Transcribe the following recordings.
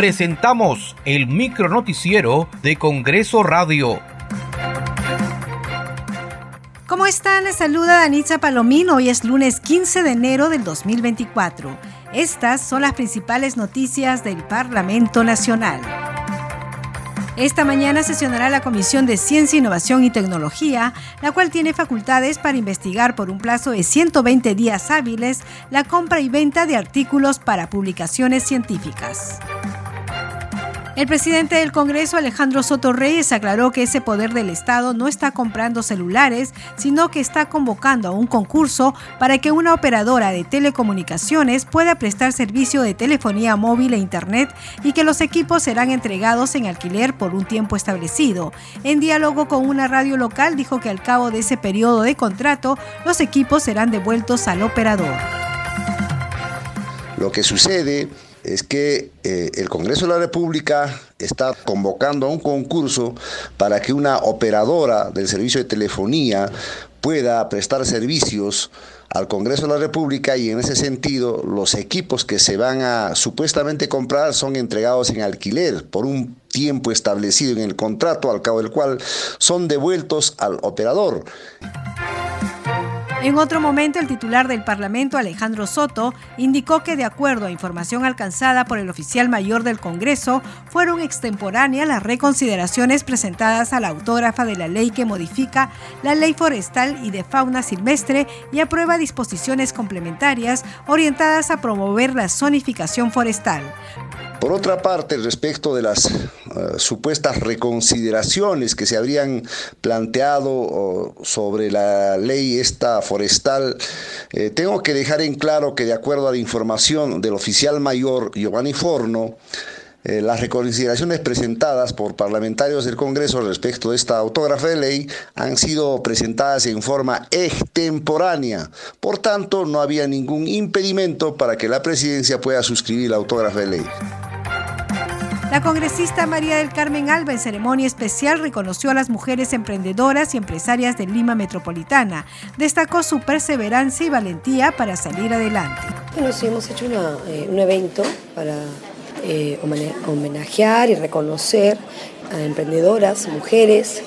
presentamos el micronoticiero de Congreso Radio. ¿Cómo están? Les saluda Danitza Palomino. Hoy es lunes 15 de enero del 2024. Estas son las principales noticias del Parlamento Nacional. Esta mañana sesionará la Comisión de Ciencia, Innovación y Tecnología, la cual tiene facultades para investigar por un plazo de 120 días hábiles la compra y venta de artículos para publicaciones científicas. El presidente del Congreso, Alejandro Soto Reyes, aclaró que ese poder del Estado no está comprando celulares, sino que está convocando a un concurso para que una operadora de telecomunicaciones pueda prestar servicio de telefonía móvil e Internet y que los equipos serán entregados en alquiler por un tiempo establecido. En diálogo con una radio local, dijo que al cabo de ese periodo de contrato, los equipos serán devueltos al operador. Lo que sucede es que eh, el Congreso de la República está convocando a un concurso para que una operadora del servicio de telefonía pueda prestar servicios al Congreso de la República y en ese sentido los equipos que se van a supuestamente comprar son entregados en alquiler por un tiempo establecido en el contrato al cabo del cual son devueltos al operador. En otro momento, el titular del Parlamento, Alejandro Soto, indicó que de acuerdo a información alcanzada por el oficial mayor del Congreso, fueron extemporáneas las reconsideraciones presentadas a la autógrafa de la ley que modifica la ley forestal y de fauna silvestre y aprueba disposiciones complementarias orientadas a promover la zonificación forestal. Por otra parte, respecto de las eh, supuestas reconsideraciones que se habrían planteado sobre la ley esta forestal, eh, tengo que dejar en claro que de acuerdo a la información del oficial mayor Giovanni Forno, eh, las reconsideraciones presentadas por parlamentarios del Congreso respecto de esta autógrafa de ley han sido presentadas en forma extemporánea. Por tanto, no había ningún impedimento para que la presidencia pueda suscribir la autógrafa de ley. La congresista María del Carmen Alba en ceremonia especial reconoció a las mujeres emprendedoras y empresarias de Lima Metropolitana. Destacó su perseverancia y valentía para salir adelante. Bueno, sí, hemos hecho eh, un evento para eh, homenajear y reconocer a emprendedoras, mujeres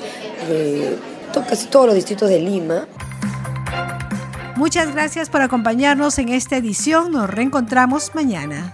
de casi todos los distritos de Lima. Muchas gracias por acompañarnos en esta edición. Nos reencontramos mañana.